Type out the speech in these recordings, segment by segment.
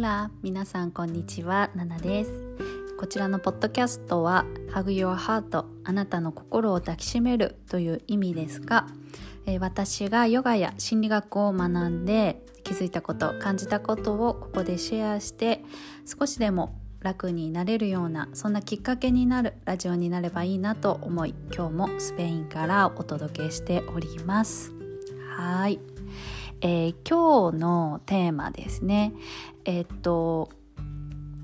ラ皆さんこんにちは。ナナです。こちらのポッドキャストは Hug Your Heart あなたの心を抱きしめるという意味ですが、えー、私がヨガや心理学を学んで気づいたこと感じたことをここでシェアして少しでも楽になれるようなそんなきっかけになるラジオになればいいなと思い今日もスペインからお届けしております。はい。えー、今日のテーマですね。えー、っと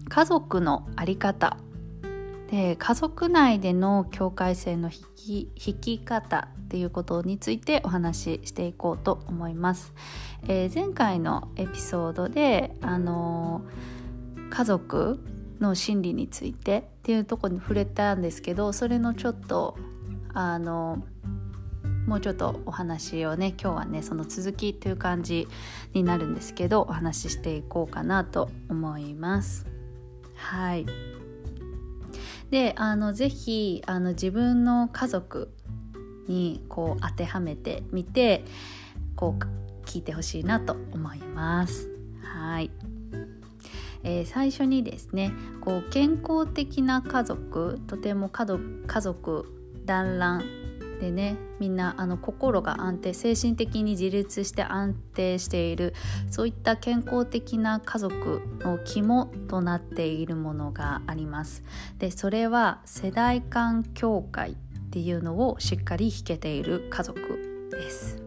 家族の在り方。で家族内での境界線の引き引き方っていうことについてお話ししていこうと思います、えー、前回のエピソードであの家族の心理についてっていうとこに触れたんですけどそれのちょっとあのもうちょっとお話をね今日はねその続きという感じになるんですけどお話ししていこうかなと思います。はいであのぜひあの自分の家族にこう当てはめてみてこう聞いてほしいなと思います。はい、えー、最初にですねこう健康的な家族とても家族家族団らんでねみんなあの心が安定精神的に自立して安定しているそういった健康的な家族の肝となっているものがあります。でそれは世代間境界っていうのをしっかり引けている家族です。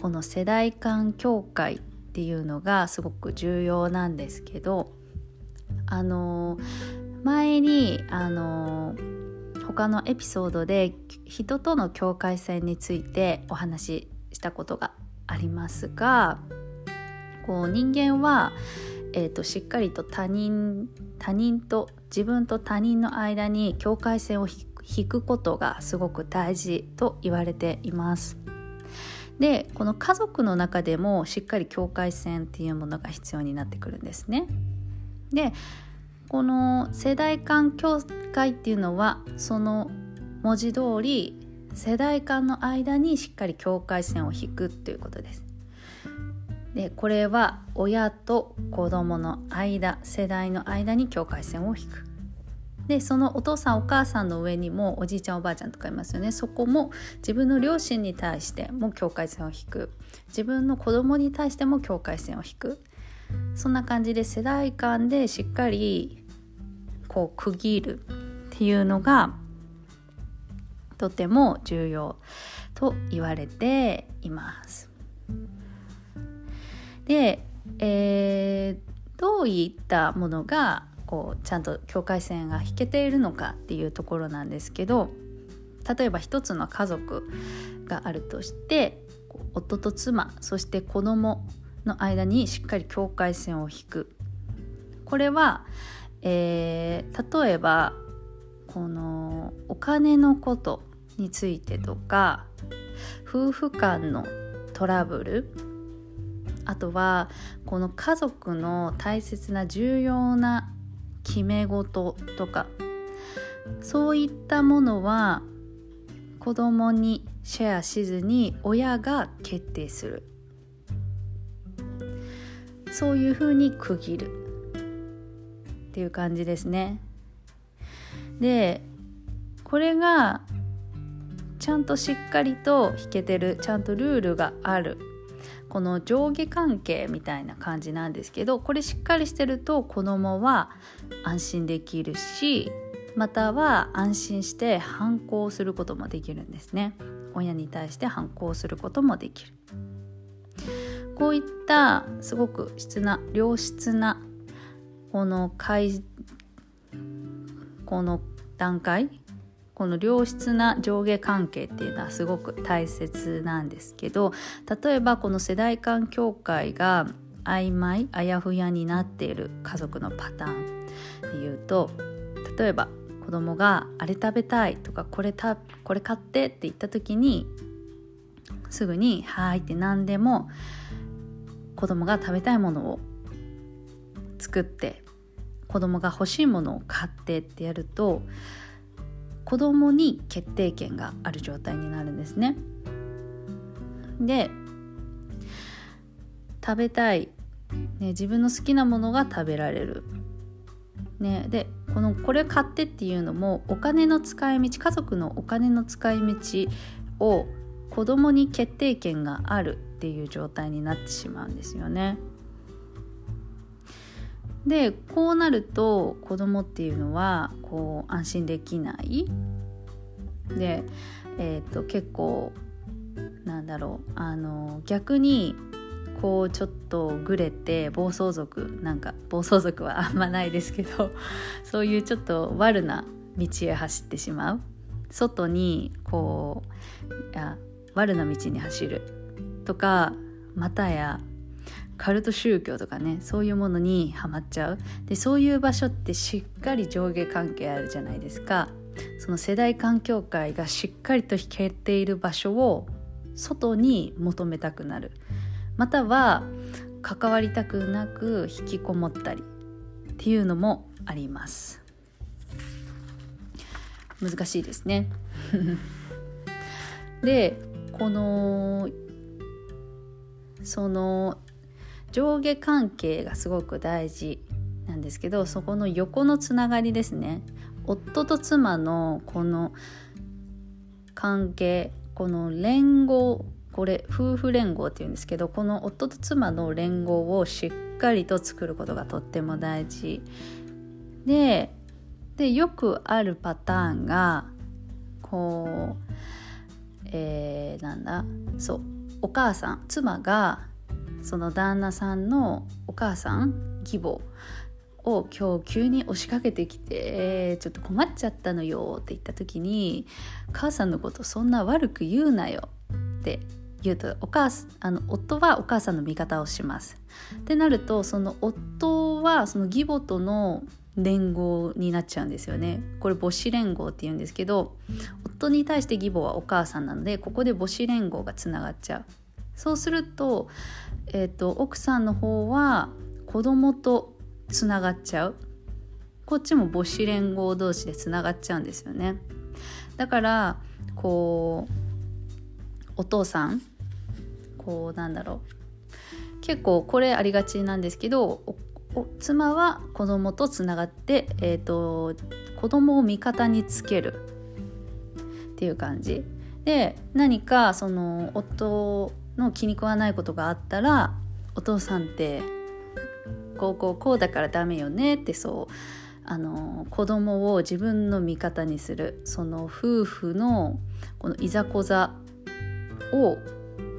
この世代間境界っていうのがすごく重要なんですけどあの前にあの他のエピソードで人との境界線についてお話ししたことがありますがこう人間は、えーと、しっかりと他人他人と自分と他人の間に境界線を引くことがすごく大事と言われています。でこの家族の中でもしっかり境界線っていうものが必要になってくるんですね。でこの世代間境界っていうのはその文字通り世代間の間にしっかり境界線を引くっていうことです。でこれは親と子供の間世代の間に境界線を引く。でそのお父さんお母さんの上にもおじいちゃんおばあちゃんとかいますよねそこも自分の両親に対しても境界線を引く自分の子供に対しても境界線を引くそんな感じで世代間でしっかりこう区切るっていうのがとても重要と言われています。で、えー、どういったものがこうちゃんと境界線が引けているのかっていうところなんですけど例えば一つの家族があるとして夫と妻そして子供の間にしっかり境界線を引くこれは、えー、例えばこのお金のことについてとか夫婦間のトラブルあとはこの家族の大切な重要な決め事とかそういったものは子供にシェアしずに親が決定する。そういうふうに区切る。っていう感じですね。でこれがちゃんとしっかりと弾けてるちゃんとルールがあるこの上下関係みたいな感じなんですけどこれしっかりしてると子供は安心できるしまたは安心して反抗することもできるんですね親に対して反抗することもできるこういったすごく質な良質なこのこの段階この良質な上下関係っていうのはすごく大切なんですけど例えばこの世代間境界が曖昧あやふやになっている家族のパターンで言うと例えば子供が「あれ食べたい」とかこれた「これ買って」って言った時にすぐに「はい」って何でも子供が食べたいものを作って子供が欲しいものを買ってってやると子供に決定権がある状態になるんですね。で食べたいね、自分の好きなものが食べられる。ね、でこのこれ買ってっていうのもお金の使い道家族のお金の使い道を子供に決定権があるっていう状態になってしまうんですよね。でこうなると子供っていうのはこう安心できない。で、えーと、結構なんだろうあの逆にこうちょっとぐれて暴走族なんか暴走族は あんまないですけどそういうちょっと悪な道へ走ってしまう。外にこうや悪な道に走る。とかまたやカルト宗教とかねそういうものにはまっちゃう。でそういう場所ってしっかり上下関係あるじゃないですか。その世代間境界がしっかりと引けている場所を外に求めたくなる。または関わりたくなく引きこもったりっていうのもあります。難しいですね。でこのその上下関係がすごく大事なんですけどそこの横のつながりですね。夫と妻のこの関係この連合これ夫婦連合っていうんですけどこの夫と妻の連合をしっかりと作ることがとっても大事。ででよくあるパターンがこうえー、なんだそうお母さん妻がその旦那さんのお母さん義母を今日急に押しかけてきて「ちょっと困っちゃったのよ」って言った時に「母さんのことそんな悪く言うなよ」って言うとお母あの夫はお母さんの味方をします。ってなるとその夫はその義母との連合になっちゃうんですよねこれ母子連合って言うんですけど夫に対して義母はお母さんなのでここで母子連合がつながっちゃうそうすると,、えーと、奥さんの方は子供とつながっちゃう。こっちも母子連合同士でつながっちゃうんですよね。だからこうお父さんこうなんだろう。結構これありがちなんですけど妻は子供とつながって、えーと、子供を味方につける。っていう感じ。で何かその夫の気に食わないことがあったらお父さんってこうこうこうだからダメよねってそうあの子供を自分の味方にするその夫婦のこのいざこざを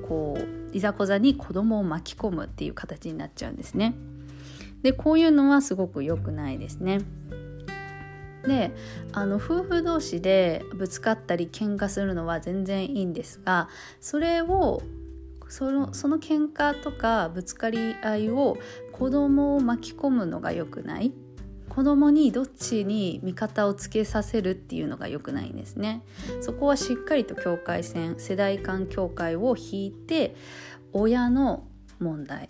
こういざこざに子供を巻き込むっていう形になっちゃうんですね。でこういうのはすごく良くないですね。であの夫婦同士でぶつかったり喧嘩するのは全然いいんですがそれをそのその喧嘩とかぶつかり合いを子供を巻き込むのが良くない？子供にどっちに味方をつけさせるっていうのが良くないんですね。そこはしっかりと境界線世代間境界を引いて親の問題。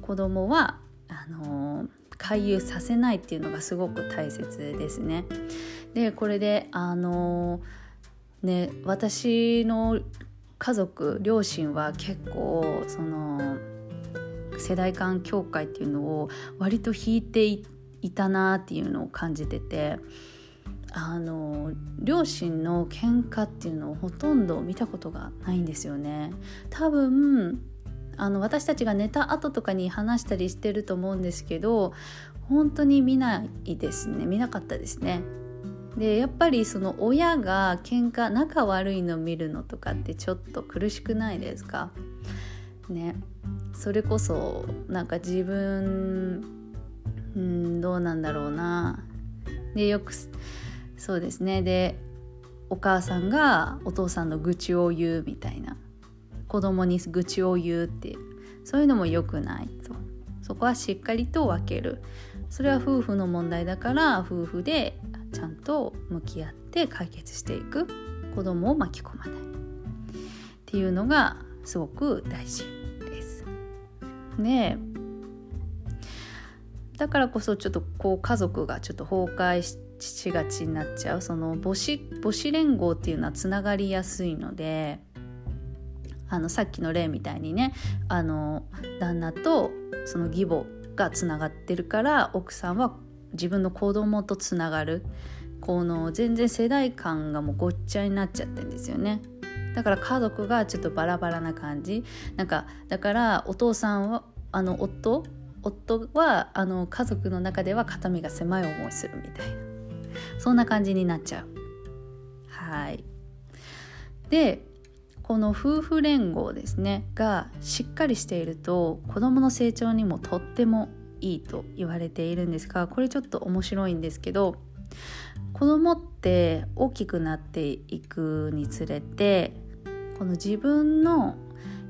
子供はあの回遊させないっていうのがすごく大切ですね。でこれであのね私の家族両親は結構その世代間境界っていうのを割と引いていたなっていうのを感じててあの両親の喧嘩っていうのをほとんど見たことがないんですよね。多分あの私たちが寝た後とかに話したりしてると思うんですけど本当に見ないですね見なかったですね。でやっぱりその親が喧嘩仲悪いの見るのとかってちょっと苦しくないですか？ね。それこそなんか自分うんどうなんだろうな。でよくそうですね。でお母さんがお父さんの愚痴を言うみたいな。子供に愚痴を言うっていう。そういうのも良くないと。そこはしっかりと分ける。それは夫婦の問題だから夫婦でと向き合って解決していく。子供を巻き込まない。っていうのがすごく大事です。でだからこそちょっとこう家族がちょっと崩壊しがちになっちゃう。その母子母子連合っていうのはつながりやすいのであのさっきの例みたいにねあの旦那とその義母がつながってるから奥さんは自分の子供とつながる。この全然世代間がもうごっちゃになっちゃってんですよね。だから家族がちょっとバラバラな感じなんかだからお父さんはあの夫？夫はあの家族の中では肩身が狭い思いするみたいなそんな感じになっちゃう。はいでこの夫婦連合ですねがしっかりしていると子どもの成長にもとってもいいと言われているんですがこれちょっと面白いんですけど子供って大きくなっていくにつれてこの自分の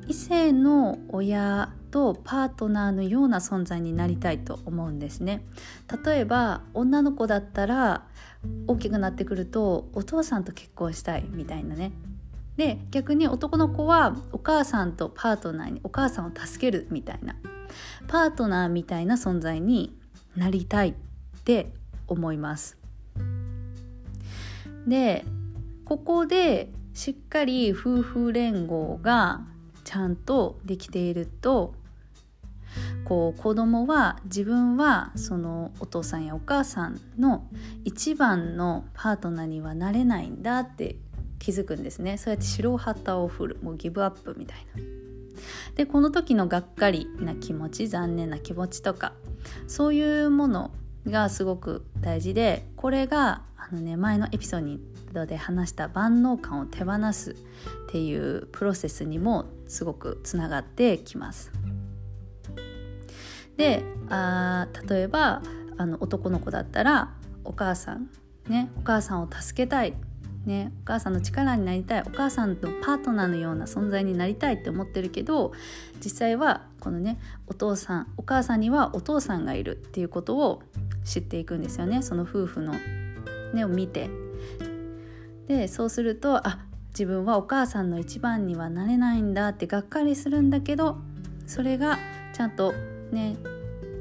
異性の親とパートナーのような存在になりたいと思うんですね。例えば女の子だったら大きくなってくるとお父さんと結婚したいみたいなね。で逆に男の子はお母さんとパートナーにお母さんを助けるみたいなパートナーみたいな存在になりたいって思います。でここでしっかり夫婦連合がちゃんとできているとこう子供は自分はそのお父さんやお母さんの一番のパートナーにはなれないんだって気づくんですねそうやって白旗を振るもうギブアップみたいな。でこの時のがっかりな気持ち残念な気持ちとかそういうものがすごく大事でこれがあの、ね、前のエピソードで話した万能感を手放すっていうプロセスにもすごくつながってきます。であ例えばあの男の子だったらお母さんねお母さんを助けたいね、お母さんの力になりたいお母さんとパートナーのような存在になりたいって思ってるけど実際はこのねお父さんお母さんにはお父さんがいるっていうことを知っていくんですよねその夫婦の、ね、を見て。でそうするとあ自分はお母さんの一番にはなれないんだってがっかりするんだけどそれがちゃんとね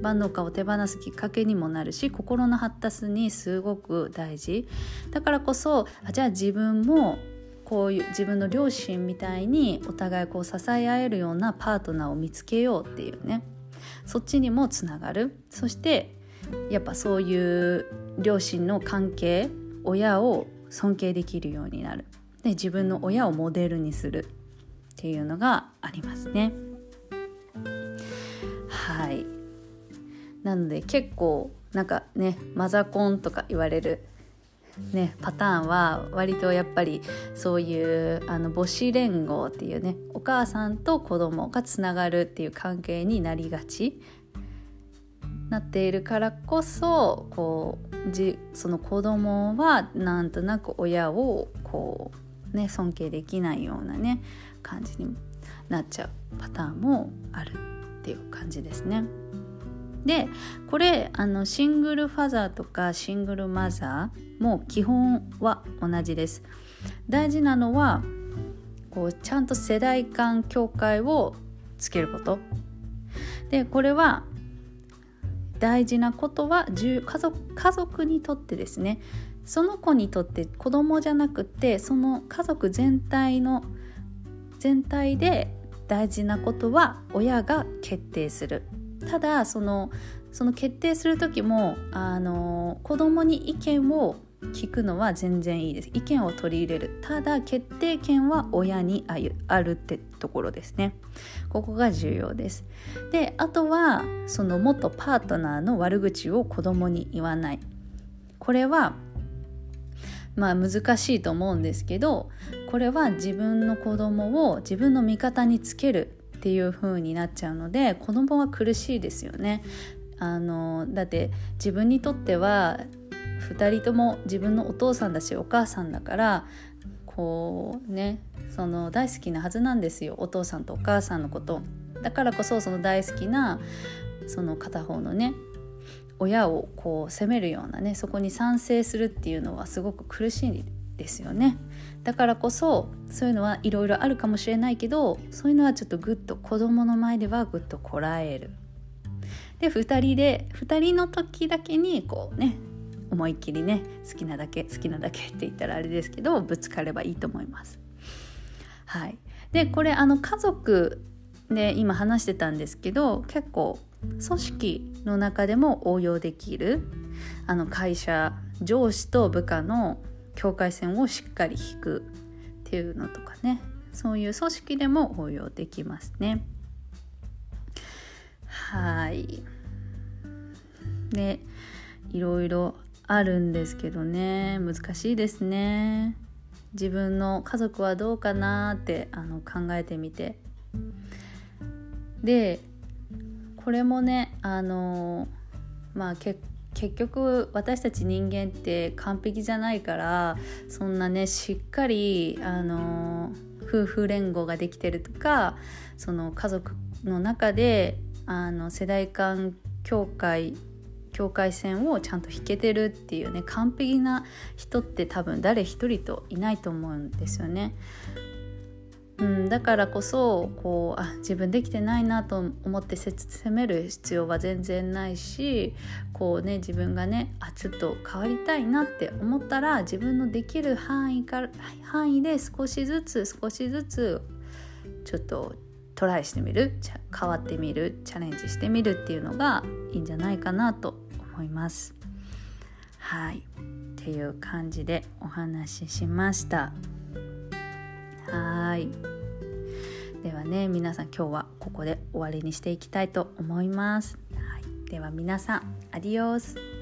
万能感を手放すきっかけにもなるし心の発達にすごく大事。だからこそあじゃあ自分もこういう自分の両親みたいにお互いこう支え合えるようなパートナーを見つけようっていうね。そっちにもつながる。そしてやっぱそういう両親の関係親を尊敬できるようになる。で自分の親をモデルにするっていうのがありますね。なので結構なんかねマザコンとか言われるね、パターンは割とやっぱりそういうあの母子連合っていうねお母さんと子供がつながるっていう関係になりがちなっているからこそこうじその子供はなんとなく親をこうね尊敬できないようなね感じになっちゃうパターンもあるっていう感じですね。でこれあのシングルファザーとかシングルマザーも基本は同じです。大事なのはこうちゃんと世代間境界をつけること。でこれは大事なことは家族家族にとってですねその子にとって子供じゃなくてその家族全体の全体で大事なことは親が決定するただそのその決定する時もあの子供に意見を聞くのは全然いいです。意見を取り入れる。ただ決定権は親にあるってところですね。ここが重要です。であとはその元パートナーの悪口を子供に言わない。これはまあ難しいと思うんですけどこれは自分の子供を自分の味方につけるっていう風になっちゃうので子供は苦しいですよね。あのだって自分にとっては2人とも自分のお父さんだしお母さんだからこうねその大好きなはずなんですよお父さんとお母さんのことだからこそその大好きなその片方のね親をこう責めるようなねそこに賛成するっていうのはすごく苦しいですよね。だからこそそういうのはいろいろあるかもしれないけどそういうのはちょっとグッと子供の前ではグッとこらえる。で2人で2人の時だけにこうね思いっきりね好きなだけ好きなだけって言ったらあれですけどぶつかればいいと思います。はい、でこれあの家族で今話してたんですけど結構組織の中でも応用できるあの会社上司と部下の境界線をしっかり引くっていうのとかねそういう組織でも応用できますね。はいでいろいろあるんですけどね難しいですね。自分の家族はどうかなってあの考えてみてでこれもねあのまあ結結局私たち人間って完璧じゃないからそんなねしっかりあの夫婦連合ができてるとかその家族の中であの世代間境界境界線をちゃんと引けてるっていうね完璧な人って多分誰一人といないと思うんですよね。うん、だからこそこうあ自分できてないなと思って責める必要は全然ないしこうね自分がねあちょっと変わりたいなって思ったら自分のできる範囲から範囲で少しずつ少しずつちょっとトライしてみる変わってみるチャレンジしてみるっていうのがいいんじゃないかなと思います。はいっていう感じでお話ししました。はい。ではね皆さん今日はここで終わりにしていきたいと思います。はい、では皆さんアディオス。